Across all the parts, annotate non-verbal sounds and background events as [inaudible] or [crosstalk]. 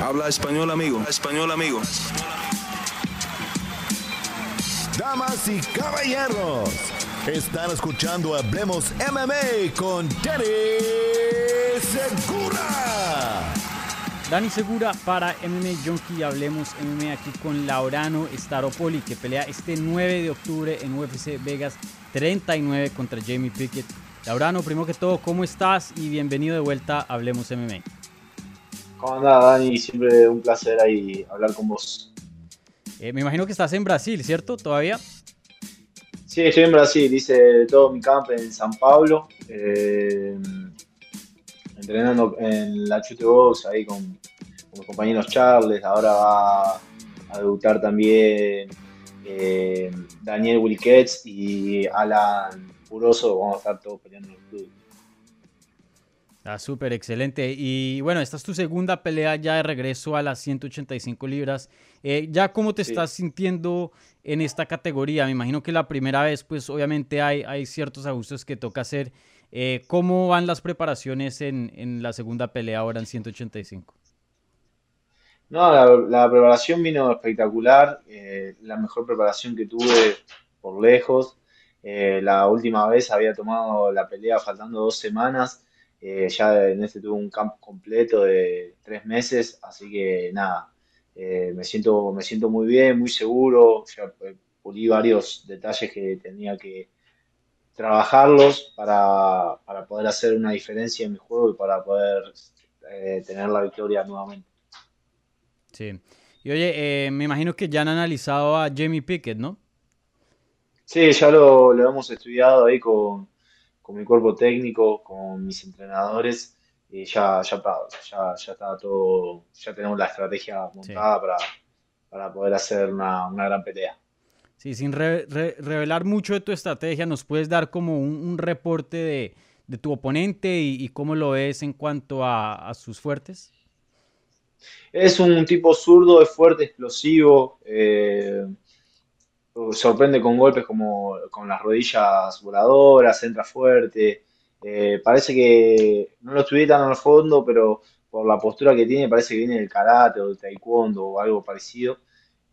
Habla español, amigo. español, amigo. Damas y caballeros, están escuchando Hablemos MMA con Danny Segura. Dani Segura para MMA Junkie. Hablemos MMA aquí con Laurano Staropoli, que pelea este 9 de octubre en UFC Vegas 39 contra Jamie Pickett. Laurano, primero que todo, ¿cómo estás? Y bienvenido de vuelta a Hablemos MMA. ¿Cómo andás, Dani? Siempre un placer ahí hablar con vos. Eh, me imagino que estás en Brasil, ¿cierto? ¿Todavía? Sí, estoy en Brasil. Hice todo mi camp en San Pablo. Eh, entrenando en la Chute Box ahí con, con mis compañeros Charles. Ahora va a debutar también eh, Daniel Wilkets y Alan Puroso. Vamos a estar todos peleando en el club. Ah, súper excelente. Y bueno, esta es tu segunda pelea ya de regreso a las 185 libras. Eh, ¿Ya cómo te Sí. estás sintiendo en esta categoría? Me imagino que la primera vez, pues obviamente hay, hay ciertos ajustes que toca hacer. Eh, ¿Cómo van las preparaciones en, en la segunda pelea ahora en 185? No, la, la preparación vino espectacular, eh, la mejor preparación que tuve por lejos. La última vez había tomado la pelea faltando dos semanas, eh, ya en este tuve un camp completo de tres meses, así que nada, eh, me siento, me siento muy bien, muy seguro, ya eh, pulí varios detalles que tenía que trabajarlos para, para poder hacer una diferencia en mi juego y para poder eh, tener la victoria nuevamente. Sí. Y oye, me imagino que ya han analizado a Jamie Pickett, ¿no? Sí, ya lo, lo hemos estudiado ahí con, con mi cuerpo técnico, con mis entrenadores, y ya, ya, está, ya, ya está todo, ya tenemos la estrategia Sí. montada para, para poder hacer una, una gran pelea. Sí, sin re- re- revelar mucho de tu estrategia, ¿nos puedes dar como un, un reporte de, de tu oponente y, y cómo lo ves en cuanto a, a sus fuertes? Es un tipo zurdo, es fuerte, explosivo, eh, sorprende con golpes como con las rodillas voladoras, entra fuerte. eh, parece que no lo estudié tan al fondo, pero por la postura que tiene, parece que viene del karate o del taekwondo o algo parecido.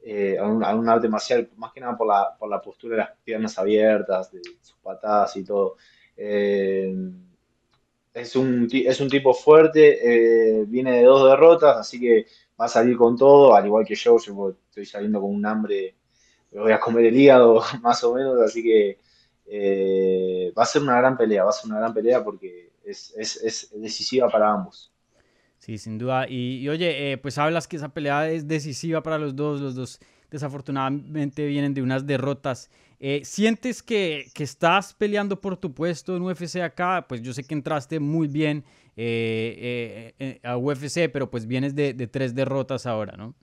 eh, a un, arte marcial, más que nada por la, por la postura de las piernas abiertas, de sus patadas y todo. Eh, es un, es un tipo fuerte, eh, viene de dos derrotas, así que va a salir con todo, al igual que yo, yo estoy saliendo con un hambre, me voy a comer el hígado [laughs] más o menos, así que eh, va a ser una gran pelea, va a ser una gran pelea porque es, es, es decisiva para ambos. Sí, sin duda. Y, oye, eh, pues hablas que esa pelea es decisiva para los dos. Los dos desafortunadamente vienen de unas derrotas. Eh, ¿sientes que, que estás peleando por tu puesto en UFC acá? Pues yo sé que entraste muy bien a UFC, pero pues vienes de, de tres derrotas ahora, ¿no?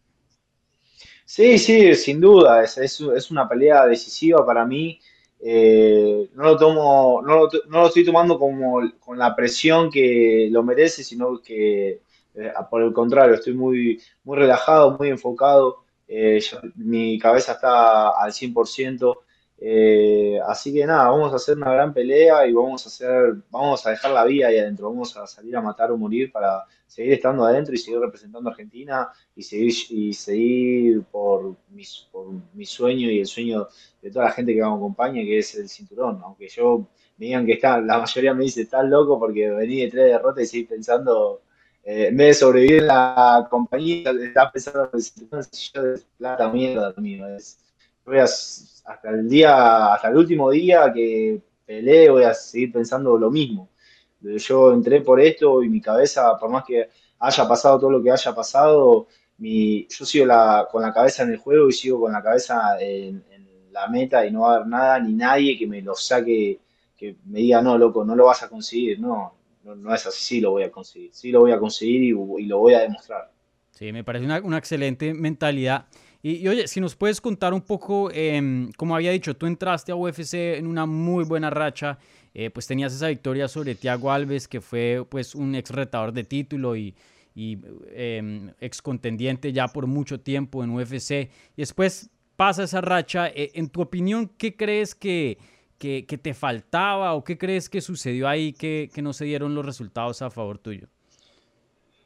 Sí, sí, sin duda, es, es, es una pelea decisiva para mí. Eh, no lo tomo, no lo, no lo estoy tomando como con la presión que lo merece, sino que eh, por el contrario, estoy muy, muy relajado, muy enfocado. Eh, mi cabeza está al 100%. Eh, así que nada, vamos a hacer una gran pelea y vamos a hacer, vamos a dejar la vida ahí adentro, vamos a salir a matar o morir para seguir estando adentro y seguir representando a Argentina y seguir, y seguir por mi, por mi sueño y el sueño de toda la gente que me acompaña, que es el cinturón. Aunque yo me digan que está, la mayoría me dice, estás loco porque vení de tres derrotas y seguís pensando, eh, en vez de sobrevivir en la compañía, estás pensando en el cinturón, yo es plata mierda mío. Es, voy a, hasta el día, hasta el último día que peleé, voy a seguir pensando lo mismo. Yo entré por esto y mi cabeza, por más que haya pasado todo lo que haya pasado, mi, yo sigo con la cabeza en el juego y sigo con la cabeza en, la meta y no va a haber nada ni nadie que me lo saque, que me diga, no, loco, no lo vas a conseguir. No, no, es así, sí lo voy a conseguir. Sí lo voy a conseguir y, lo voy a demostrar. Sí, me parece una excelente mentalidad. Y, oye, si nos puedes contar un poco, eh, como había dicho, tú entraste a UFC en una muy buena racha, eh, pues tenías esa victoria sobre Thiago Alves, que fue pues un ex retador de título y, y eh, ex contendiente ya por mucho tiempo en UFC. Y después pasa esa racha. Eh, en tu opinión, ¿qué crees que, que, que, te faltaba o qué crees que sucedió ahí que, que no se dieron los resultados a favor tuyo?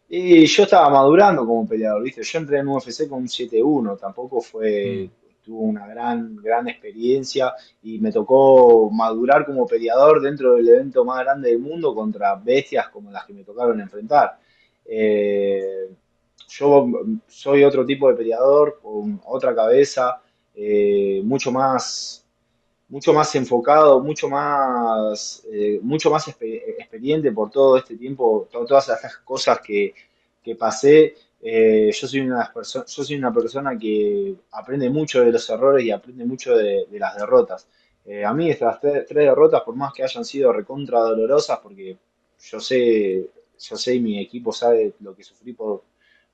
Y yo estaba madurando como peleador, ¿viste? Yo entré en UFC con un 7-1, tampoco Mm, fue, tuvo una gran, gran experiencia y me tocó madurar como peleador dentro del evento más grande del mundo contra bestias como las que me tocaron enfrentar. Eh, yo soy otro tipo de peleador, con otra cabeza, eh, mucho más mucho más enfocado, mucho más, eh, mucho más expe- experiente por todo este tiempo, to- todas estas cosas que, que pasé. Eh, yo soy una yo soy una persona que aprende mucho de los errores y aprende mucho de, las derrotas. Eh, a mí estas tre- tres, derrotas, por más que hayan sido recontra dolorosas, porque yo sé, yo sé y mi equipo sabe lo que sufrí por,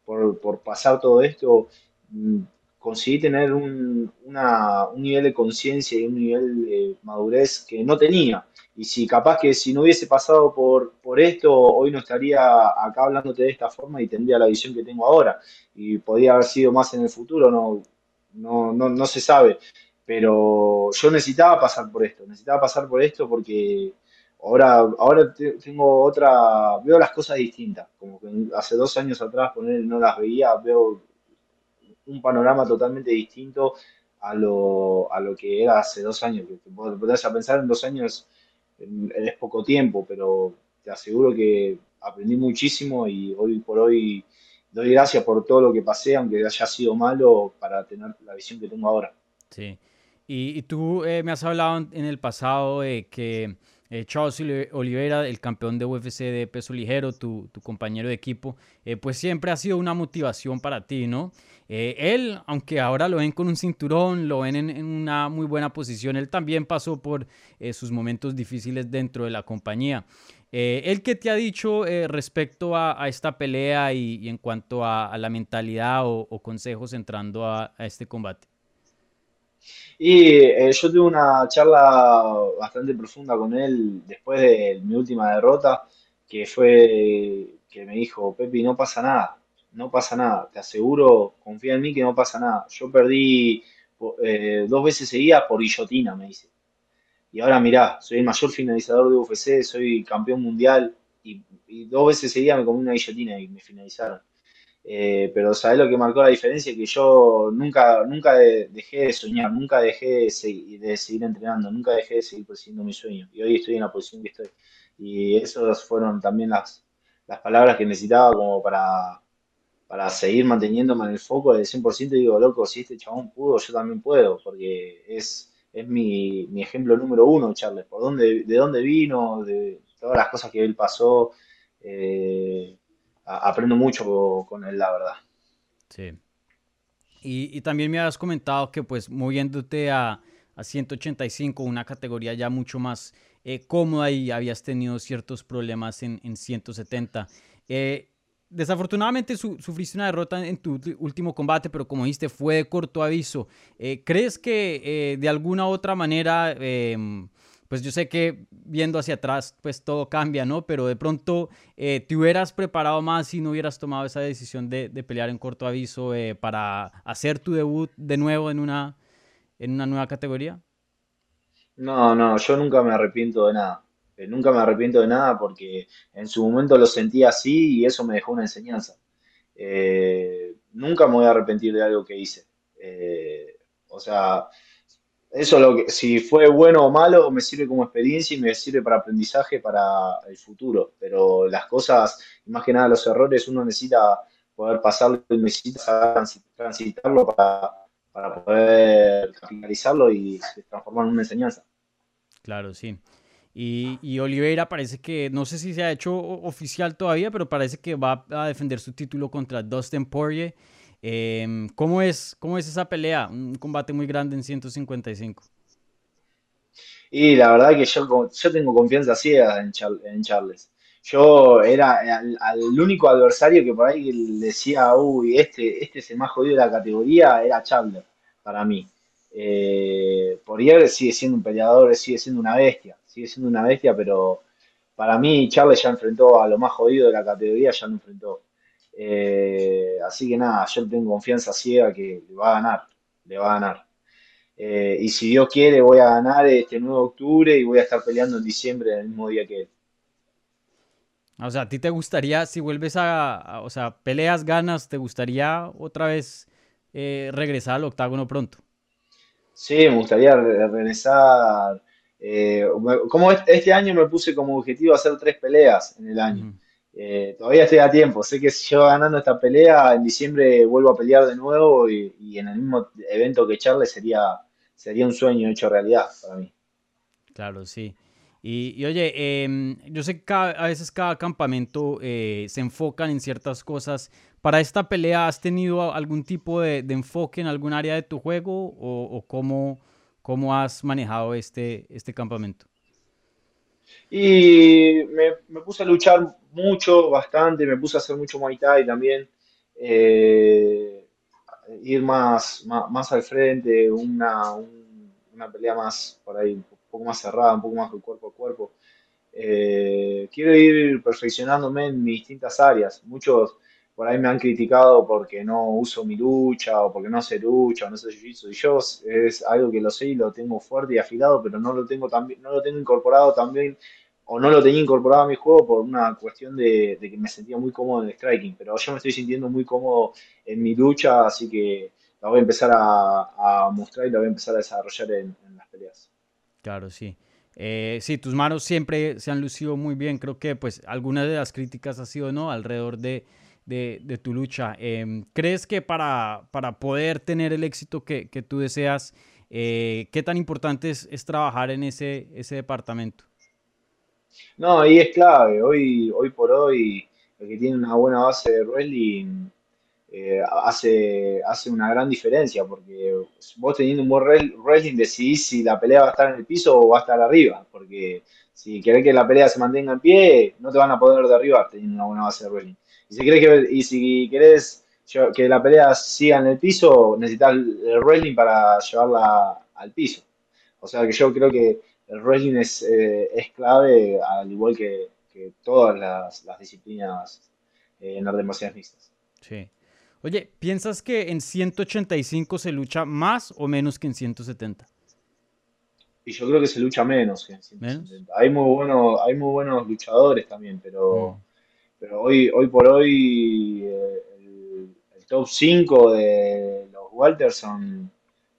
por, por pasar todo esto, mm, conseguí tener un, un nivel de conciencia y un nivel de madurez que no tenía. Y si capaz que si no hubiese pasado por, por esto, hoy no estaría acá hablándote de esta forma y tendría la visión que tengo ahora. Y podría haber sido más en el futuro, no, no, no, no se sabe. Pero yo necesitaba pasar por esto, necesitaba pasar por esto porque ahora, ahora te- tengo otra, veo las cosas distintas. Como que hace dos años atrás poner, no las veía, veo un panorama totalmente distinto a lo, a lo que era hace dos años. Que pensar en dos años es poco tiempo, pero te aseguro que aprendí muchísimo y hoy por hoy doy gracias por todo lo que pasé, aunque haya sido malo, para tener la visión que tengo ahora. sí. Y, tú eh, me has hablado en el pasado de que eh, Charles Oli- Oliveira, el campeón de UFC de peso ligero, tu, compañero de equipo, eh, pues siempre ha sido una motivación para ti, ¿no? Eh, él, aunque ahora lo ven con un cinturón, lo ven en, una muy buena posición, él también pasó por eh, sus momentos difíciles dentro de la compañía. ¿Él qué te ha dicho respecto a, esta pelea y, en cuanto a, la mentalidad o, consejos entrando a este combate? Y eh, yo tuve una charla bastante profunda con él después de mi última derrota, que fue que me dijo, Pepi, no pasa nada, no pasa nada, te aseguro, confía en mí que no pasa nada. Yo perdí eh, dos veces seguidas por guillotina, me dice. Y ahora mirá, soy el mayor finalizador de UFC, soy campeón mundial y, y dos veces seguidas me comí una guillotina y me finalizaron. Eh, pero ¿sabés lo que marcó la diferencia? Que yo nunca, nunca de- dejé de soñar, nunca dejé de, segui- de seguir entrenando, nunca dejé de seguir persiguiendo mi sueño. Y hoy estoy en la posición que estoy. Y esas fueron también las, las palabras que necesitaba como para, para seguir manteniéndome en el foco del 100%. Y digo, loco, si este chabón pudo, yo también puedo, porque es, es mi, mi ejemplo número uno, Charles. Por dónde, de dónde vino, de todas las cosas que él pasó. eh, aprendo mucho con él, la verdad. Sí. Y, también me habías comentado que pues moviéndote a, a 185, una categoría ya mucho más eh, cómoda y habías tenido ciertos problemas en, en 170. Eh, desafortunadamente su- sufriste una derrota en tu último combate, pero como dijiste, fue de corto aviso. Eh, ¿crees que de alguna otra manera, em, pues yo sé que viendo hacia atrás, pues todo cambia, ¿no? Pero de pronto eh, te hubieras preparado más si no hubieras tomado esa decisión de, pelear en corto aviso eh, para hacer tu debut de nuevo en una, en una nueva categoría? No, no, yo nunca me arrepiento de nada. Eh, nunca me arrepiento de nada porque en su momento lo sentí así y eso me dejó una enseñanza. Nunca me voy a arrepentir de algo que hice. O sea, eso lo que, si fue bueno o malo, me sirve como experiencia y me sirve para aprendizaje para el futuro. Pero las cosas, más que nada los errores, uno necesita poder pasarlo y necesita transitarlo para, para poder capitalizarlo y transformarlo en una enseñanza. Claro, sí. Y, y Oliveira parece que, no sé si se ha hecho oficial todavía, pero parece que va a defender su título contra Dustin Poirier. Em, ¿cómo es, cómo es esa pelea? Un combate muy grande en 155. Y la verdad que yo, yo tengo confianza ciega en, en Charles. Yo era al, único adversario que por ahí decía, uy, este, este es el más jodido de la categoría, era Chandler, para mí. Eh, Poirier sigue siendo un peleador, sigue siendo una bestia, sigue siendo una bestia, pero para mí Charles ya enfrentó a lo más jodido de la categoría, ya lo enfrentó. Eh, así que nada, yo tengo confianza ciega que le va a ganar, le va a ganar. Eh, y si Dios quiere, voy a ganar este 9 de octubre y voy a estar peleando en diciembre, el mismo día que él. O sea, ¿a ti te gustaría, si vuelves a, o sea, peleas, ganas, ¿te gustaría otra vez eh, regresar al octágono pronto? Sí, me gustaría regresar. Eh, como este año me puse como objetivo hacer tres peleas en el año. Eh, todavía estoy a tiempo. Sé que si yo ganando esta pelea, en diciembre vuelvo a pelear de nuevo y, en el mismo evento que Charles sería, sería un sueño hecho realidad para mí. Claro, sí. Y, oye, em, yo sé que a veces cada campamento eh, se enfocan en ciertas cosas. ¿Para esta pelea has tenido algún tipo de, enfoque en algún área de tu juego o, cómo, cómo, has manejado este, este campamento? Y me, puse a luchar mucho, bastante, me puse a hacer mucho Muay Thai también. Eh, ir más, más, al frente, una, una pelea más por ahí poco más cerrada, un poco más cuerpo a cuerpo. Eh, quiero ir perfeccionándome en mis distintas áreas. Muchos por ahí me han criticado porque no uso mi lucha o porque no sé lucha o no sé jiu-jitsu. Y yo es algo que lo sé y lo tengo fuerte y afilado, pero no lo tengo también, no lo tengo incorporado también o no lo tenía incorporado a mi juego por una cuestión de, que me sentía muy cómodo en el striking. Pero yo me estoy sintiendo muy cómodo en mi lucha, así que la voy a empezar a, mostrar y la voy a empezar a desarrollar en las peleas. Claro, sí. Eh, sí, tus manos siempre se han lucido muy bien. Creo que pues algunas de las críticas ha sido no alrededor de, tu lucha. Em, ¿Crees que para, para, poder tener el éxito que, tú deseas, eh, qué tan importante es, trabajar en ese, ese departamento? No, ahí es clave. Hoy, hoy por hoy, el que tiene una buena base de wrestling eh, hace, hace una gran diferencia, porque vos teniendo un buen wrestling decidís si la pelea va a estar en el piso o va a estar arriba, porque si querés que la pelea se mantenga en pie, no te van a poder derribar teniendo una buena base de wrestling. Y si querés que, y si querés que la pelea siga en el piso, necesitas el wrestling para llevarla al piso. O sea que yo creo que el wrestling es, eh, es clave, al igual que, todas las, disciplinas eh, en artes marciales mixtas. Sí. Oye, ¿piensas que en 185 se lucha más o menos que en 170? Y yo creo que se lucha menos que en 170. Hay muy buenos, hay muy buenos luchadores también, pero, mm. Pero hoy, hoy por hoy eh, el, top 5 de los Walters son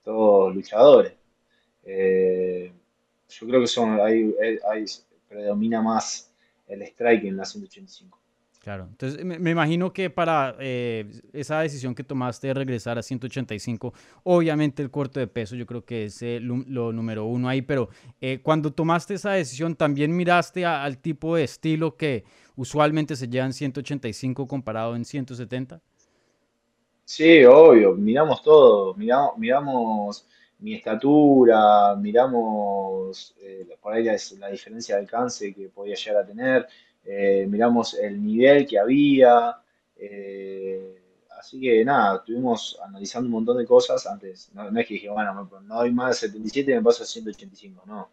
todos luchadores. Eh, yo creo que son, hay, predomina más el strike en la 185. Claro, entonces me, imagino que para eh, esa decisión que tomaste de regresar a 185, obviamente el corto de peso yo creo que es eh, lo, número uno ahí, pero eh, cuando tomaste esa decisión, ¿también miraste al tipo de estilo que usualmente se lleva en 185 comparado en 170? Sí, obvio, miramos todo, miramos, mi estatura, miramos por ahí la diferencia de alcance que podía llegar a tener eh, miramos el nivel que había, eh, así que nada, estuvimos analizando un montón de cosas antes, no, es que dije, bueno, no doy más de 77, me paso a 185, no.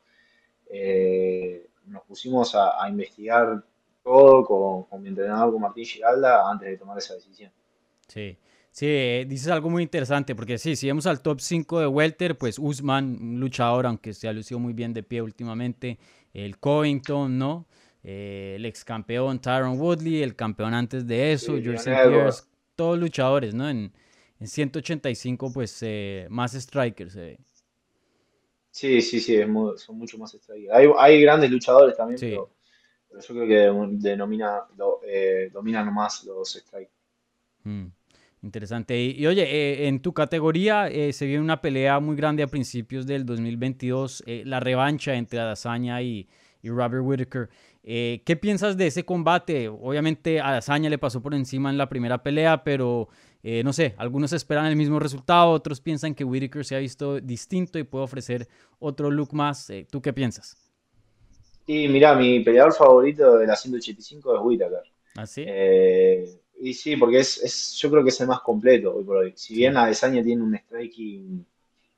Eh, nos pusimos a, investigar todo con, mi entrenador, con Martín Giralda, antes de tomar esa decisión. Sí. Sí, dices algo muy interesante, porque sí, si vamos al top 5 de Welter, pues Usman, un luchador, aunque se ha lucido muy bien de pie últimamente, el Covington, ¿no? Eh, el ex campeón Tyron Woodley, el campeón antes de eso, George Pierce, todos luchadores, ¿no? En, 185, pues eh, más strikers. Sí, sí, sí, son mucho más strikers. Hay, grandes luchadores también, pero, yo creo que denomina, eh, dominan más los strikers. Mm, interesante. Y, oye, en tu categoría se viene una pelea muy grande a principios del 2022, la revancha entre Adesanya y, y Robert Whitaker. Eh, ¿Qué piensas de ese combate? Obviamente a Azaña le pasó por encima en la primera pelea, pero eh, no sé, algunos esperan el mismo resultado, otros piensan que Whitaker se ha visto distinto y puede ofrecer otro look más. Eh, ¿Tú qué piensas? Y mira, mi peleador favorito de la 185 es Whitaker. ¿Ah, sí? y sí, porque es, yo creo que es el más completo hoy por hoy. Si bien Adesanya tiene un striking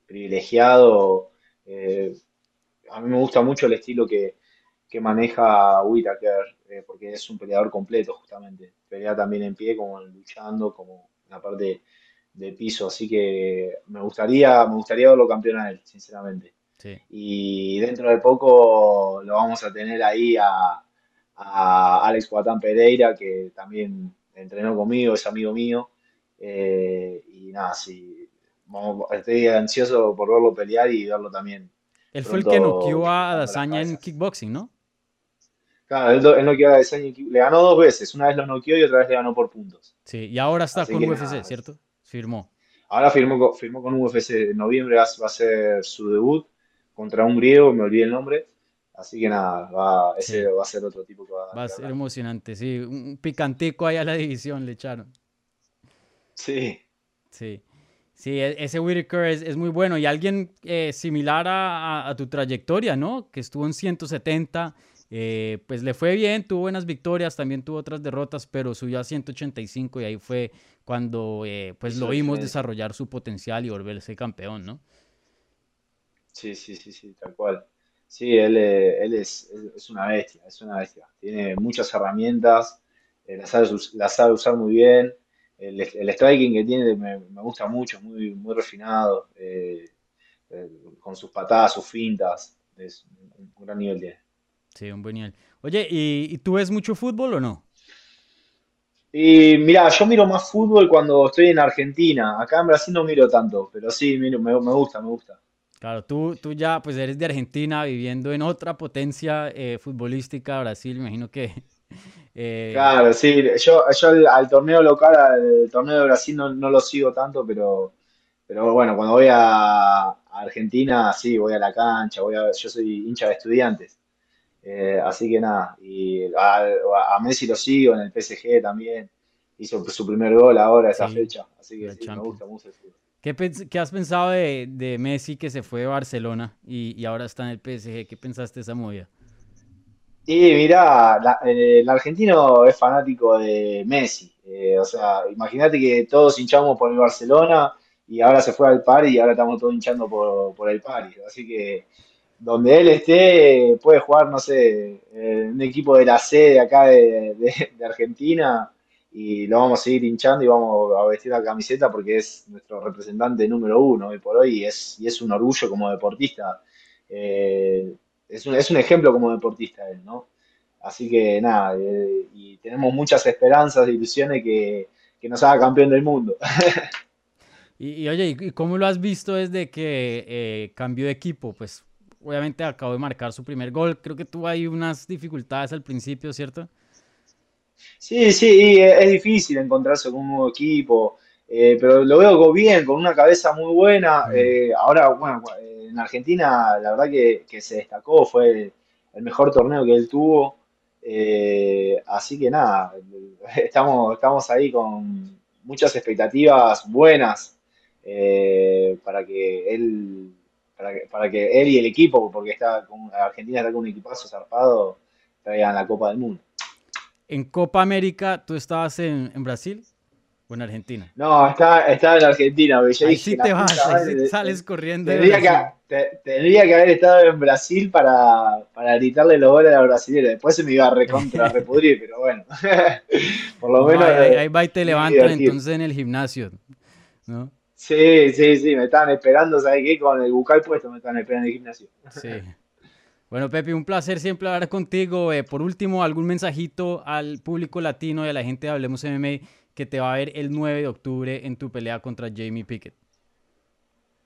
privilegiado, a mí me gusta mucho el estilo que, que maneja Whitaker, eh, porque es un peleador completo justamente. Pelea también en pie, como luchando, como en la parte de piso. Así que me gustaría, me gustaría verlo campeón a él, sinceramente. Y dentro de poco lo vamos a tener ahí a, a Alex Guatán Pereira, que también entrenó conmigo, es amigo mío. Eh, y nada, sí, vamos, estoy ansioso por verlo pelear y verlo también. Él fue el que noqueó a Dazaña en kickboxing, ¿no? Claro, él, él noqueó a Adesanya le ganó dos veces, una vez lo noqueó y otra vez le ganó por puntos. Sí, y ahora está Así con UFC, nada, ¿cierto? Firmó. Ahora firmó, con- firmó con UFC en noviembre, va, va a ser su debut contra un griego, me olvidé el nombre. Así que nada, va, ese Sí. va a ser otro tipo que va, Va a ser emocionante, sí. Un picantico ahí a la división le echaron. Sí, Sí. Sí, e- ese Whitaker es, es muy bueno. Y alguien eh, similar a tu trayectoria, ¿no? Que estuvo en 170, eh, pues le fue bien, tuvo buenas victorias, también tuvo otras derrotas, pero subió a 185 y ahí fue cuando eh, pues lo vimos desarrollar su potencial y volverse campeón, ¿no? Sí, sí, sí, sí, tal cual. Sí, él, eh, él es, es- una bestia, es una bestia. Tiene muchas herramientas, las sabe, las sabe usar muy bien. El, el striking que tiene me, me gusta mucho, muy, muy refinado, eh, eh, con sus patadas, sus fintas. Es un un gran nivel tiene. Sí, un buen nivel. Oye, ¿y, y tú ves mucho fútbol o no? Y mira, yo miro más fútbol cuando estoy en Argentina. Acá en Brasil no miro tanto, pero sí, miro, me, me gusta, me gusta. Claro, tú, tú ya pues eres de Argentina, viviendo en otra potencia eh, futbolística, Brasil, me imagino que... [laughs] eh, Claro, sí, yo, yo al, al torneo local, al torneo de Brasil no, no lo sigo tanto, pero, pero bueno, cuando voy a, a Argentina, sí, voy a la cancha, voy a, yo soy hincha de estudiantes, Eh, así que nada, y a, a Messi lo sigo en el PSG también, hizo su primer gol ahora esa Sí, fecha, así que sí, me gusta mucho el fútbol. ¿Qué, has pensado de, de Messi que se fue de Barcelona y, y ahora está en el PSG? ¿Qué pensaste de esa movida? Y mirá, la- eh, el argentino es fanático de Messi. Eh, o sea, imagínate que todos hinchamos por el Barcelona y ahora se fue al Paris y ahora estamos todos hinchando por, por el Paris. Así que donde él esté, puede jugar, no sé, un equipo de la C de acá de, Argentina y lo vamos a seguir hinchando y vamos a vestir la camiseta porque es nuestro representante número uno hoy por hoy y es, y es un orgullo como deportista. Eh, es un, es un ejemplo como deportista él, ¿no? Así que nada, eh, y tenemos muchas esperanzas e ilusiones que, que nos haga campeón del mundo. [laughs] Y, oye, ¿y y cómo lo has visto desde que eh, cambió de equipo? Pues obviamente acabó de marcar su primer gol. Creo que tuvo ahí unas dificultades al principio, ¿cierto? Sí, sí, y es difícil encontrarse con un nuevo equipo, eh, pero lo veo bien, con una cabeza muy buena. Mm. eh, ahora, bueno, en Argentina la verdad que, que se destacó, fue el, el mejor torneo que él tuvo. eh, así que nada, [laughs] estamos, estamos ahí con muchas expectativas buenas para que él, para que, para que él y el equipo, porque está con, Argentina está con un equipazo zarpado, traigan la Copa del Mundo. En Copa América, ¿tú estabas en, en Brasil o en Argentina? No, está, está en Argentina, yo Ahí dije, sí te vas, puta ahí sí te- sales corriendo tendría que, te- tendría que haber estado en Brasil para, para gritarle los goles a la brasileña. Después se me iba a recontra [laughs] repudrir, pero bueno. [laughs] Por lo No, menos. ahí, ahí- eh, va y te me levantan entonces en el gimnasio, ¿no? Sí, sí, sí, me estaban esperando, ¿sabes qué? Con el bucal puesto me estaban esperando en el gimnasio. Sí. Bueno, Pepe, un placer siempre hablar contigo. Eh, por último, algún mensajito al público latino y a la gente de Hablemos MMA que te va a ver el 9 de octubre en tu pelea contra Jamie Pickett.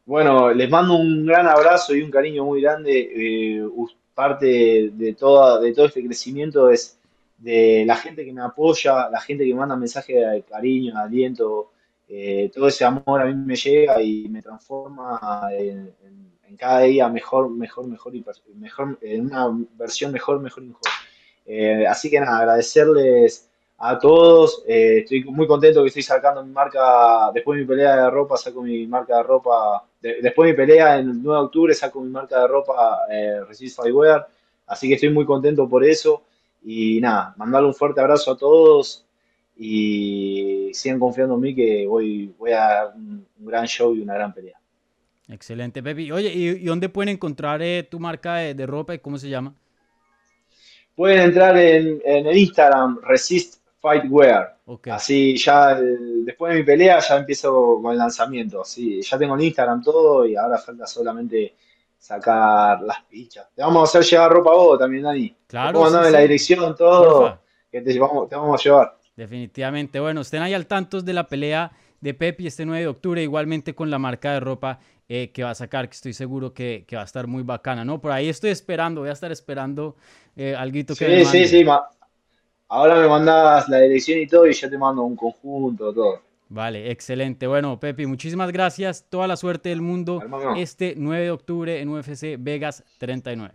Bueno, les mando un gran abrazo y un cariño muy grande. Eh, parte de, toda, de todo este crecimiento es de la gente que me apoya, la gente que me manda mensajes de cariño, de aliento. Eh, todo ese amor a mí me llega y me transforma en, en- en cada día mejor, mejor, mejor y mejor, en una versión mejor, mejor y mejor. Eh, así que nada, agradecerles a todos. eh, estoy muy contento que estoy sacando mi marca, después de mi pelea de ropa, saco mi marca de ropa, de- después de mi pelea en el 9 de octubre, saco mi marca de ropa eh, Resist Firewear. Así que estoy muy contento por eso. Y nada, mandarle un fuerte abrazo a todos y sigan confiando en mí que voy, voy a dar un, un gran show y una gran pelea. Excelente, Pepe. Oye, ¿y, y dónde pueden encontrar eh, tu marca de, de ropa y cómo se llama? Pueden entrar en, en el Instagram Resist Fightwear. Ok. Así ya eh, después de mi pelea ya empiezo con el lanzamiento. Así, ya tengo el Instagram todo y ahora falta solamente sacar las pichas. Te vamos a hacer llevar ropa a vos también, Dani. Claro. Mandame sí, la sí. dirección, todo, Porfa. que te vamos, te vamos a llevar. Definitivamente. Bueno, estén ahí al tanto de la pelea de Pepi este 9 de octubre, igualmente con la marca de ropa eh, que va a sacar, que estoy seguro que, que va a estar muy bacana, ¿no? Por ahí estoy esperando, voy a estar esperando eh, alguito que me Sí, sí, mande. sí. ma- Ahora me mandas la dirección y todo y yo te mando un conjunto, todo. Vale, excelente. Bueno, Pepi, muchísimas gracias. Toda la suerte del mundo Hermano. este 9 de octubre en UFC Vegas 39.